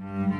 Música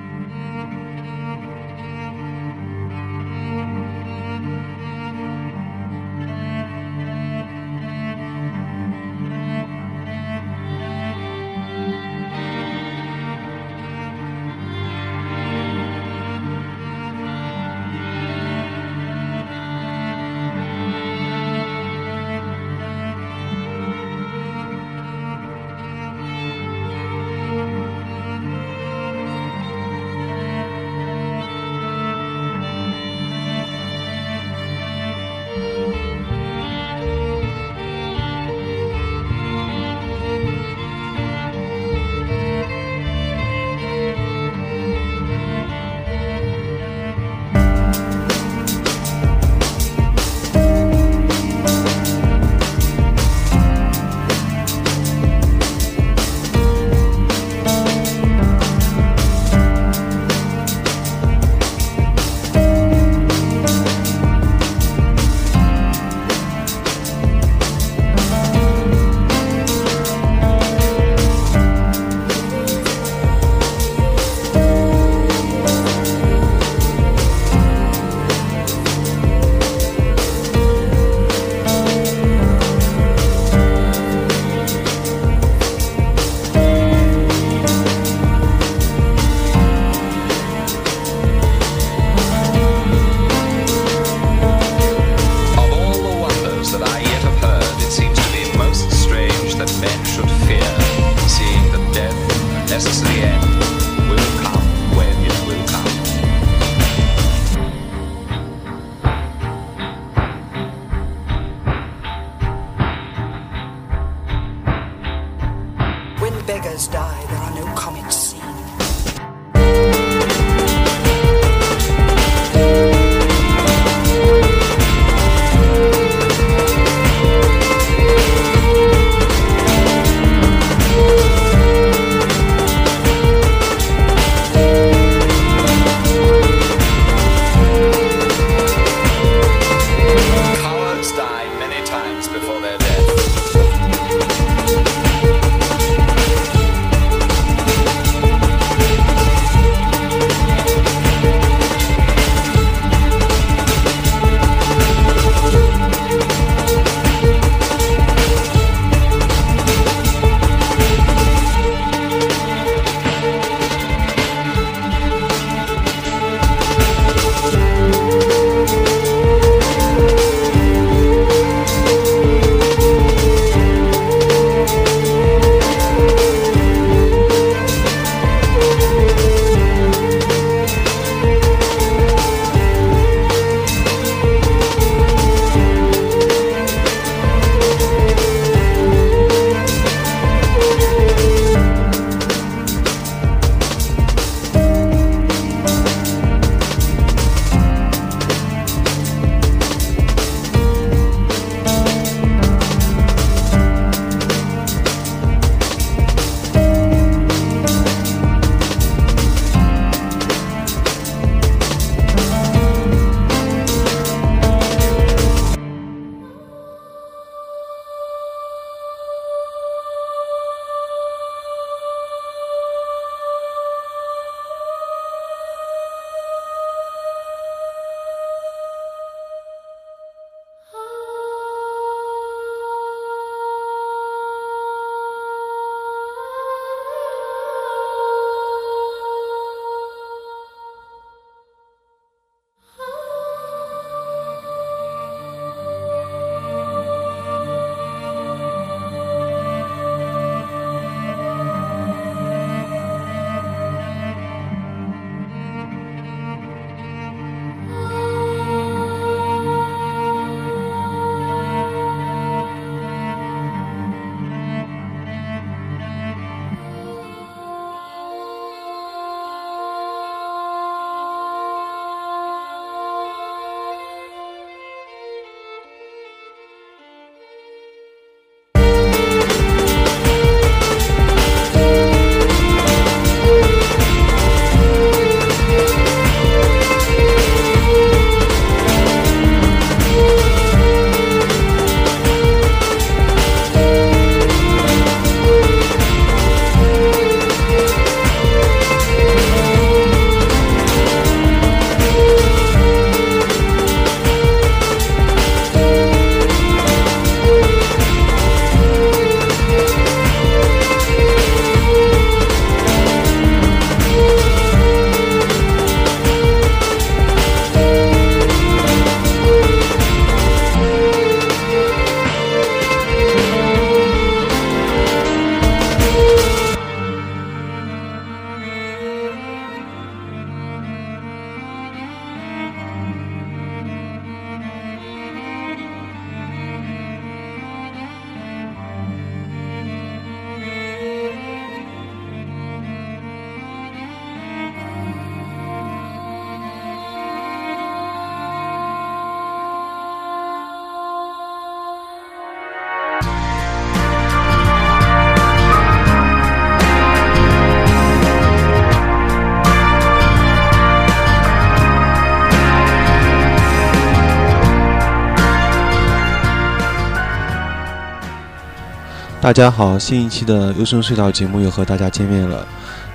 大家好，新一期的《优生隧道》节目又和大家见面了。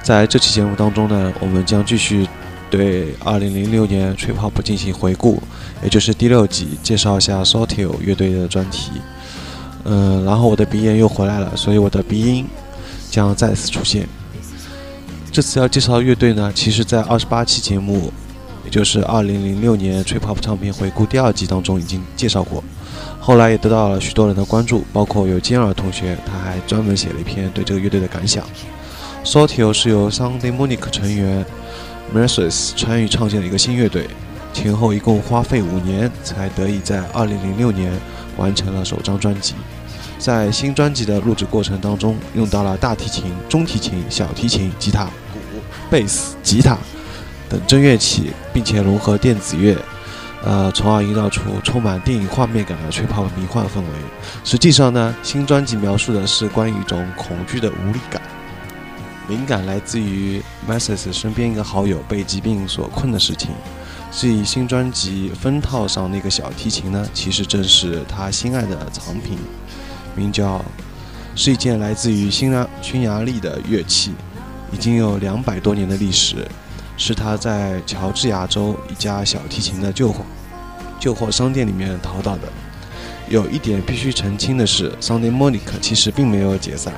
在这期节目当中呢，我们将继续对2006年《Trip trip u p 进行回顾，也就是第六集，介绍一下 s o t i l 乐队的专题。嗯，然后我的鼻炎又回来了，所以我的鼻音将再次出现。这次要介绍的乐队呢，其实在二十八期节目，也就是2006年《Trip trip u p 唱片回顾第二集当中已经介绍过。后来也得到了许多人的关注，包括有金耳同学，他还专门写了一篇对这个乐队的感想。Sotio 是由 Sunday Munich 成员 m e r s u s 参与创建的一个新乐队，前后一共花费五年才得以在2006年完成了首张专辑。在新专辑的录制过程当中，用到了大提琴、中提琴、小提琴、吉他、鼓、贝斯、吉他等真乐器，并且融合电子乐。呃，从而营造出充满电影画面感的吹泡迷幻氛围。实际上呢，新专辑描述的是关于一种恐惧的无力感，灵感来自于 Masses 身边一个好友被疾病所困的事情。至于新专辑封套上那个小提琴呢，其实正是他心爱的藏品，名叫，是一件来自于匈牙匈牙利的乐器，已经有两百多年的历史，是他在乔治亚州一家小提琴的旧货。旧货商店里面淘到的。有一点必须澄清的是，Sunday Monica 其实并没有解散。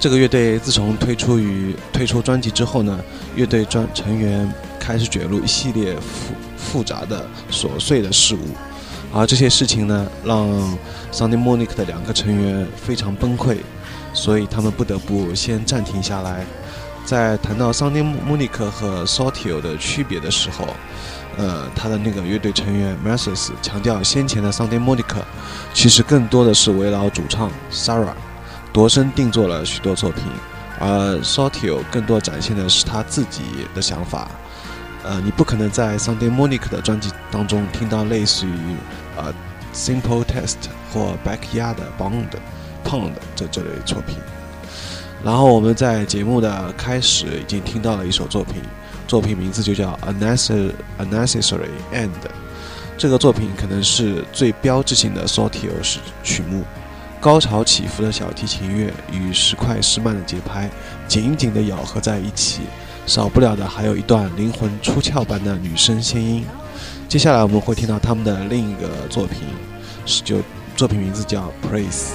这个乐队自从推出与推出专辑之后呢，乐队专成员开始卷入一系列复复杂的琐碎的事物，而这些事情呢，让 Sunday Monica 的两个成员非常崩溃，所以他们不得不先暂停下来。在谈到 sandmonic 和 sotyo 的区别的时候呃他的那个乐队成员 m e s t e s 强调先前的 sunday m o n i n g 其实更多的是围绕主唱 sarah 度身定做了许多作品而 sotyo 更多展现的是他自己的想法呃你不可能在 sandmonic 的专辑当中听到类似于呃 simple test 或 backyard bond 胖的这这类作品然后我们在节目的开始已经听到了一首作品，作品名字就叫《Unnecessary End》。这个作品可能是最标志性的 s 肖提 o 式曲目，高潮起伏的小提琴乐与时快时慢的节拍紧紧地咬合在一起，少不了的还有一段灵魂出窍般的女声仙音。接下来我们会听到他们的另一个作品，是就作品名字叫《Praise》。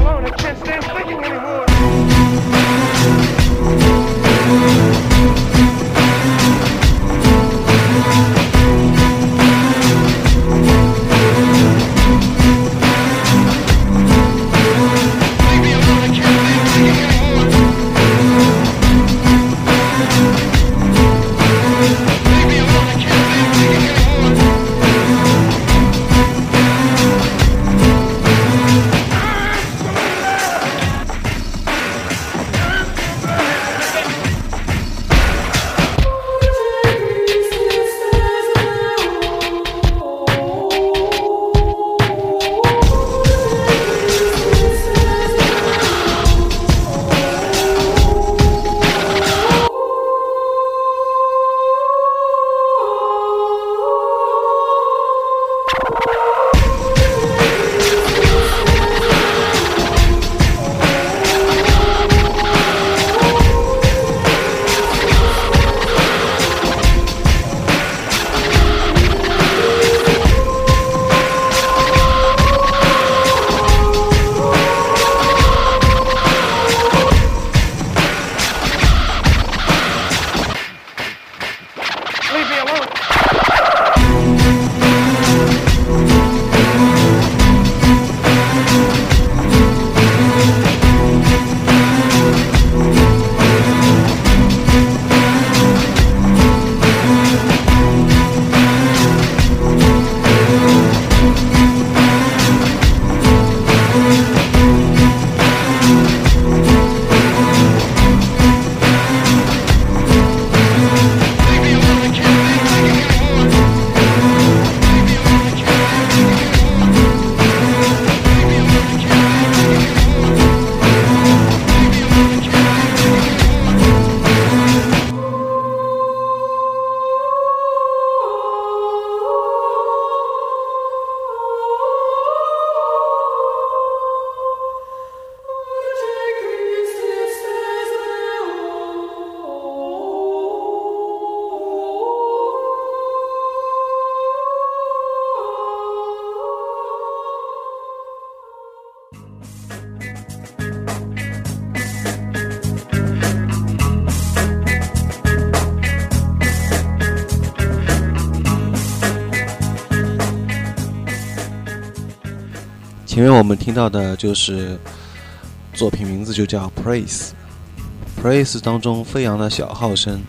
alone. I can't stand for you anymore. 因为我们听到的就是作品名字就叫《Praise》，Praise 当中飞扬的小号声，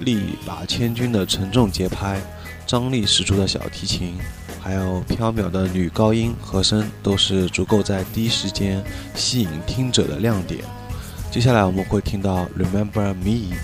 力拔千钧的沉重节拍，张力十足的小提琴，还有飘渺的女高音和声，都是足够在第一时间吸引听者的亮点。接下来我们会听到《Remember Me》。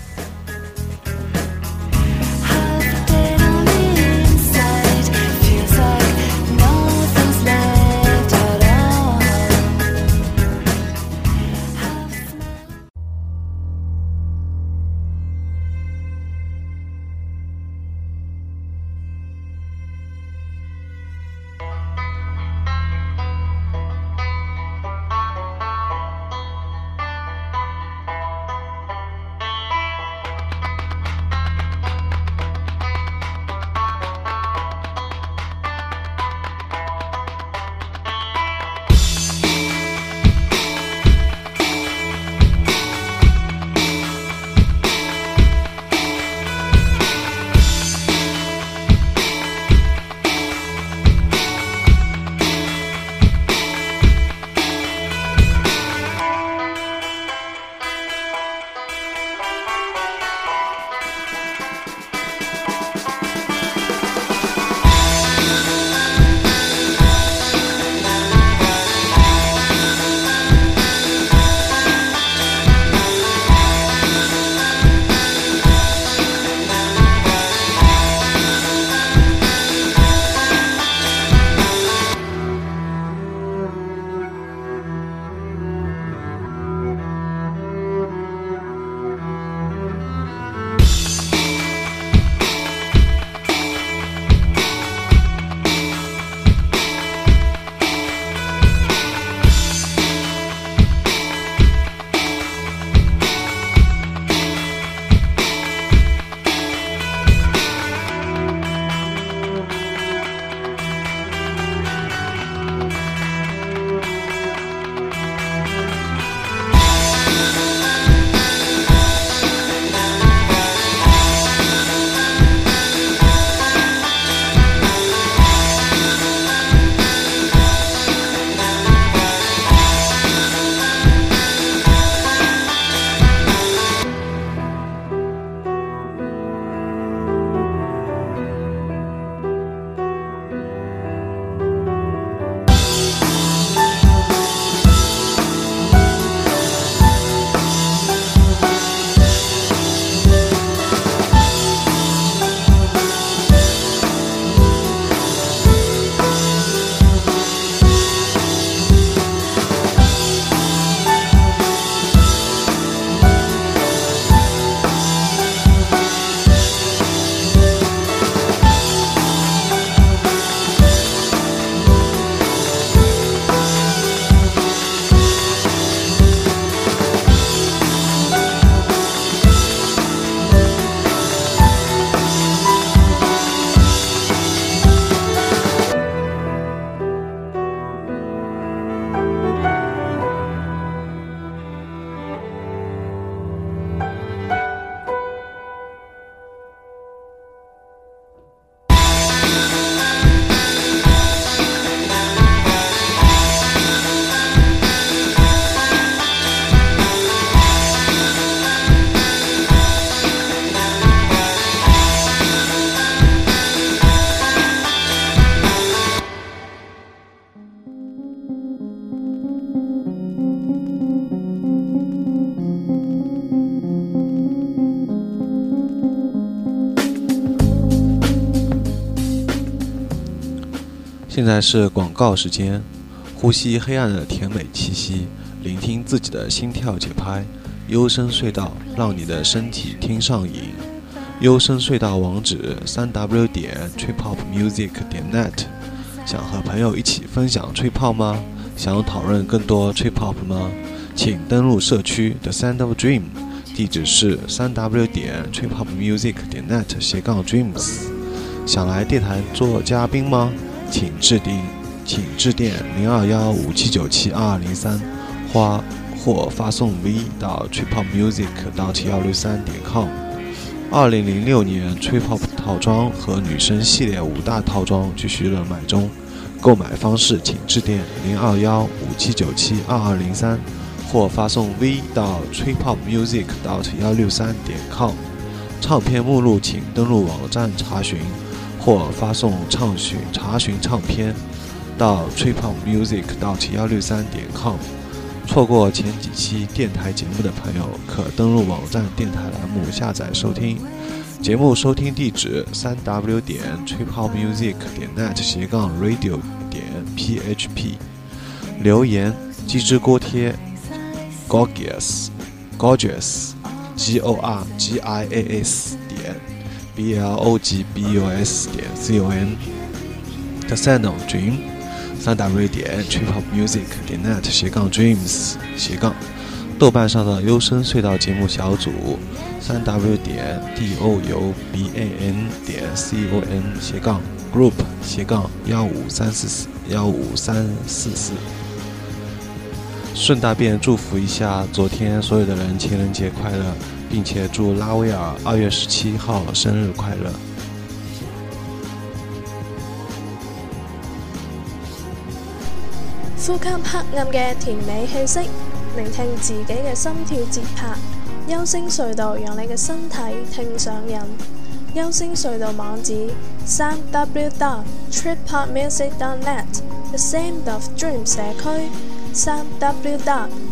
现在是广告时间，呼吸黑暗的甜美气息，聆听自己的心跳节拍，幽深隧道让你的身体听上瘾。幽深隧道网址：三 w 点 t r i p o p m u s i c 点 net。想和朋友一起分享 tripop 吗？想讨论更多 tripop 吗？请登录社区 The s o u n dream，of d 地址是三 w 点 t r i p o p m u s i c 点 net 斜杠 dreams。想来电台做嘉宾吗？请致电，请致电零二幺五七九七二二零三，或发送 V 到 tripopmusic 到幺六三点 com。二零零六年吹泡套装和女生系列五大套装继续热卖中，购买方式请致电零二幺五七九七二二零三，或发送 V 到 tripopmusic 到幺六三点 com。唱片目录请登录网站查询。或发送唱询查询唱片到 t r i p u p m u s i c 幺六三点 com。错过前几期电台节目的朋友，可登录网站电台栏目下载收听。节目收听地址：三 w 点 t r i p u p m u s i c 点 net 斜杠 radio 点 php。留言：鸡汁锅贴，gorgeous，gorgeous，G-O-R-G-I-A-S。b l o g b u s 点 c o m，The s n d o Dream，三 W 点 Trip o p Music 点 net 斜杠 Dreams 斜杠，豆瓣上的优生隧道节目小组，三 W 点 d o u b a n 点 c o m 斜杠 Group 斜杠幺五三四四幺五三四四，顺大便祝福一下昨天所有的人，情人节快乐。并且祝拉威尔二月十七号生日快乐。呼吸黑暗嘅甜美气息，聆听自己嘅心跳节拍。优声隧道让你嘅身体听上瘾。优声隧道网址：三 w dot t r i p a r m u s i c dot net。The Sound of Dream 社区：三 w dot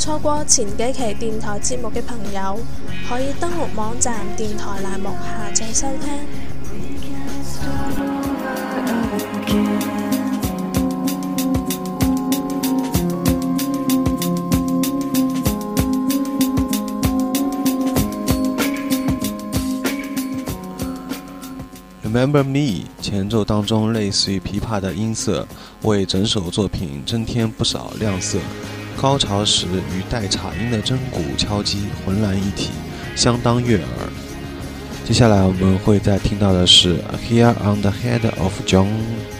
错过前几期电台节目嘅朋友，可以登录网站电台栏目下载收听。Remember me，前奏当中类似于琵琶的音色，为整首作品增添不少亮色。高潮时与带颤音的真鼓敲击浑然一体，相当悦耳。接下来我们会再听到的是 Here on the head of John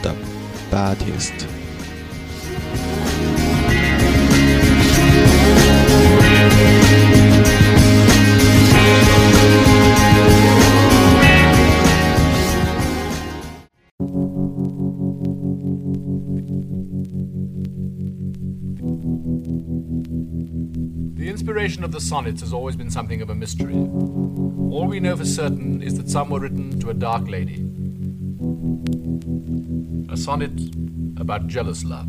the Baptist。of the sonnets has always been something of a mystery. All we know for certain is that some were written to a dark lady. A sonnet about jealous love.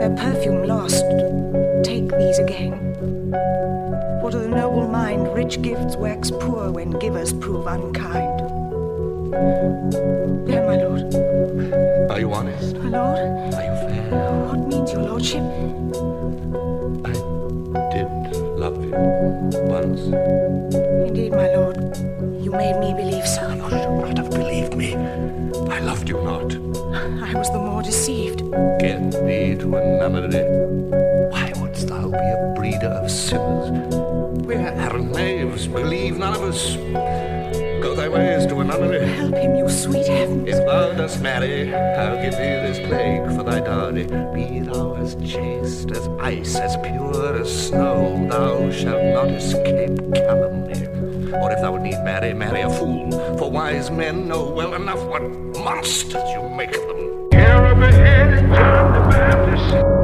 Their perfume lost, take these again. What of the noble mind, rich gifts wax poor when givers prove unkind. There, my lord. Are you honest? My lord. Are you fair? What means your lordship? I did love you once. Indeed, my lord. You made me believe so. You should not have believed me. I loved you not. I was the more deceived. Get thee to a nunnery. Why wouldst thou be a breeder of sinners? We're knaves, believe none of us thy ways to a nunnery. Help him, you sweet heaven. If thou dost marry, I'll give thee this plague for thy dowry. Be thou as chaste as ice, as pure as snow, thou shalt not escape calumny. Or if thou need marry, marry a fool, for wise men know well enough what monsters you make of them. Here over John the Baptist.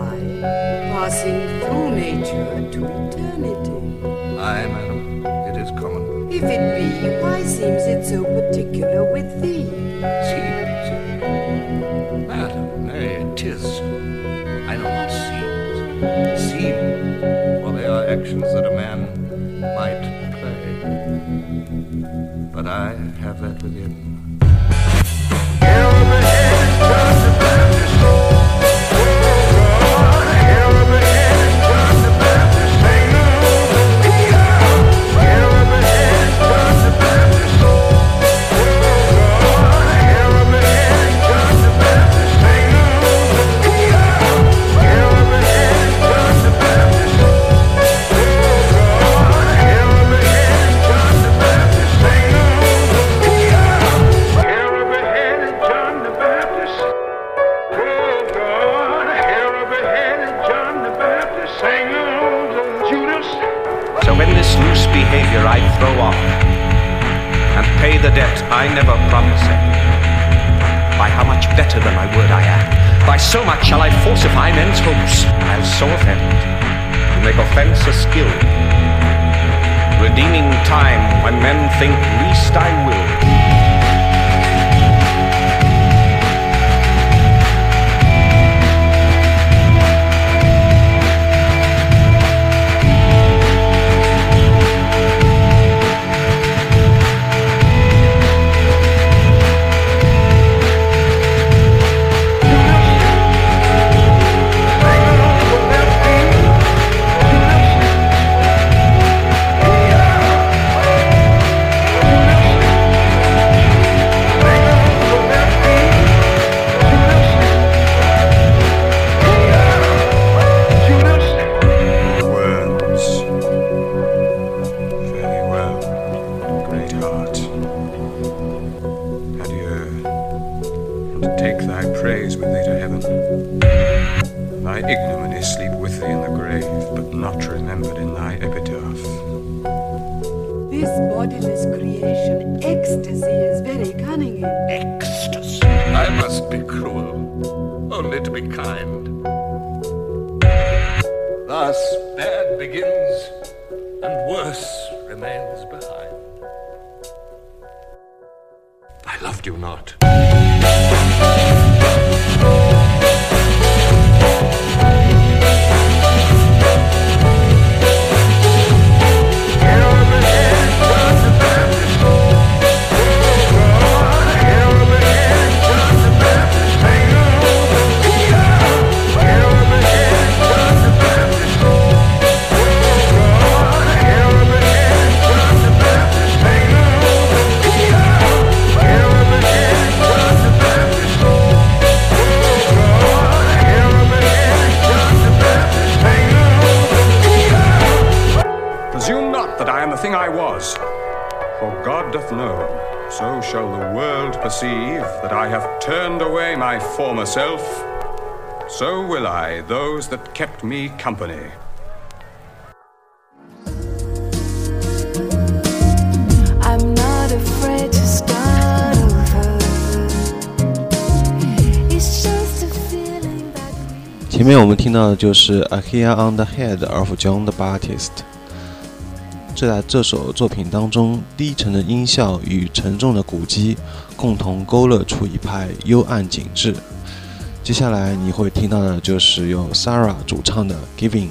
and I, passing through nature to eternity. I, madam, it is common. If it be, why seems it so particular with thee? Seems? Madam, nay, it is. I know not seems. Seem, for they are actions that a man might play. But I have that within I never promise it. By how much better than my word I am, by so much shall I falsify men's hopes, I I'll so offend. To make offense a skill, redeeming time when men think least I will. bodiless creation. Ecstasy is very cunning. Ecstasy. I must be cruel, only to be kind. Thus, bad begins, and worse remains behind. I loved you not. doth know, so shall the world perceive that I have turned away my former self. So will I those that kept me company. I'm not afraid to start over. It's just a feeling that we 前面我们听到的就是 A Here on the Head of John the Baptist。 在这首作品当中，低沉的音效与沉重的鼓机共同勾勒出一派幽暗景致。接下来你会听到的就是由 Sarah 主唱的 Giving。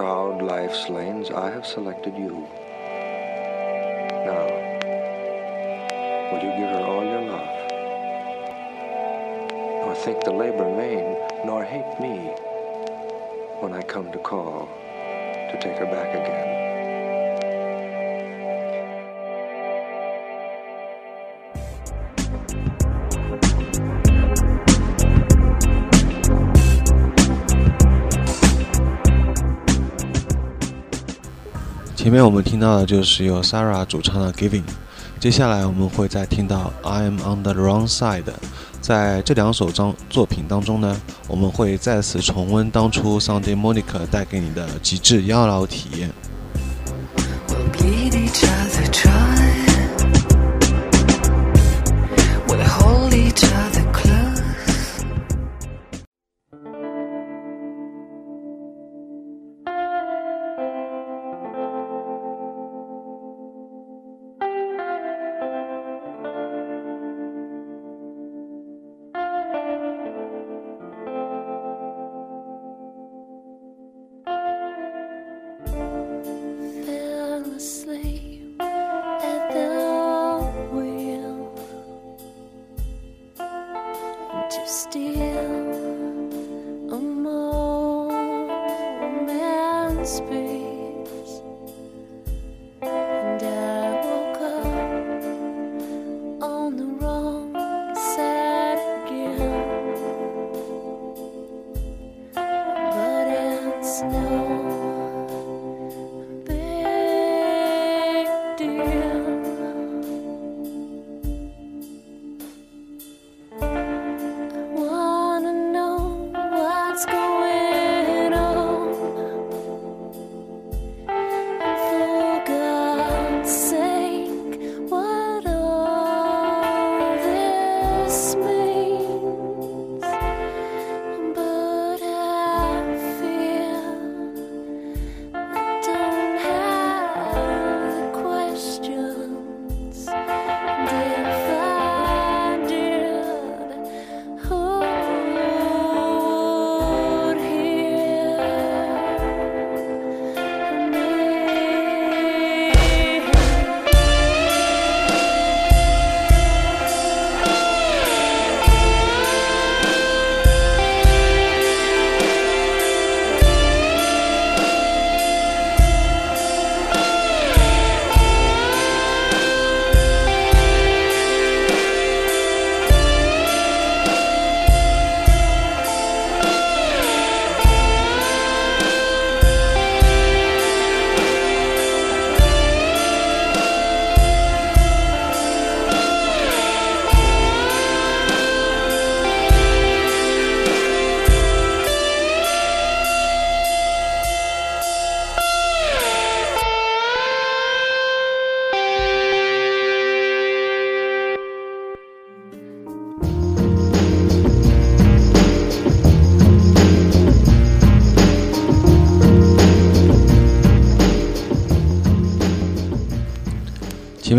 proud life's lanes, I have selected you. Now, will you give her all your love? Nor think the labor vain, nor hate me when I come to call to take her back again. 前面我们听到的就是由 Sarah 主唱的《Giving》，接下来我们会再听到《I'm on the Wrong Side》。在这两首张作品当中呢，我们会再次重温当初 Sunday Monica 带给你的极致妖娆体验。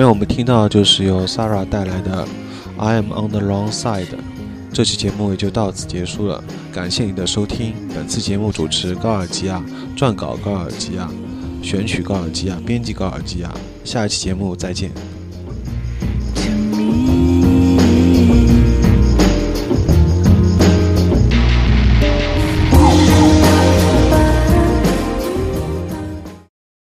那我们听到就是由 Sara 带来的《I Am On The Wrong Side》，这期节目也就到此结束了。感谢您的收听，本次节目主持高尔基亚，撰稿高尔基亚，选曲高尔基亚，编辑高尔基亚。下一期节目再见。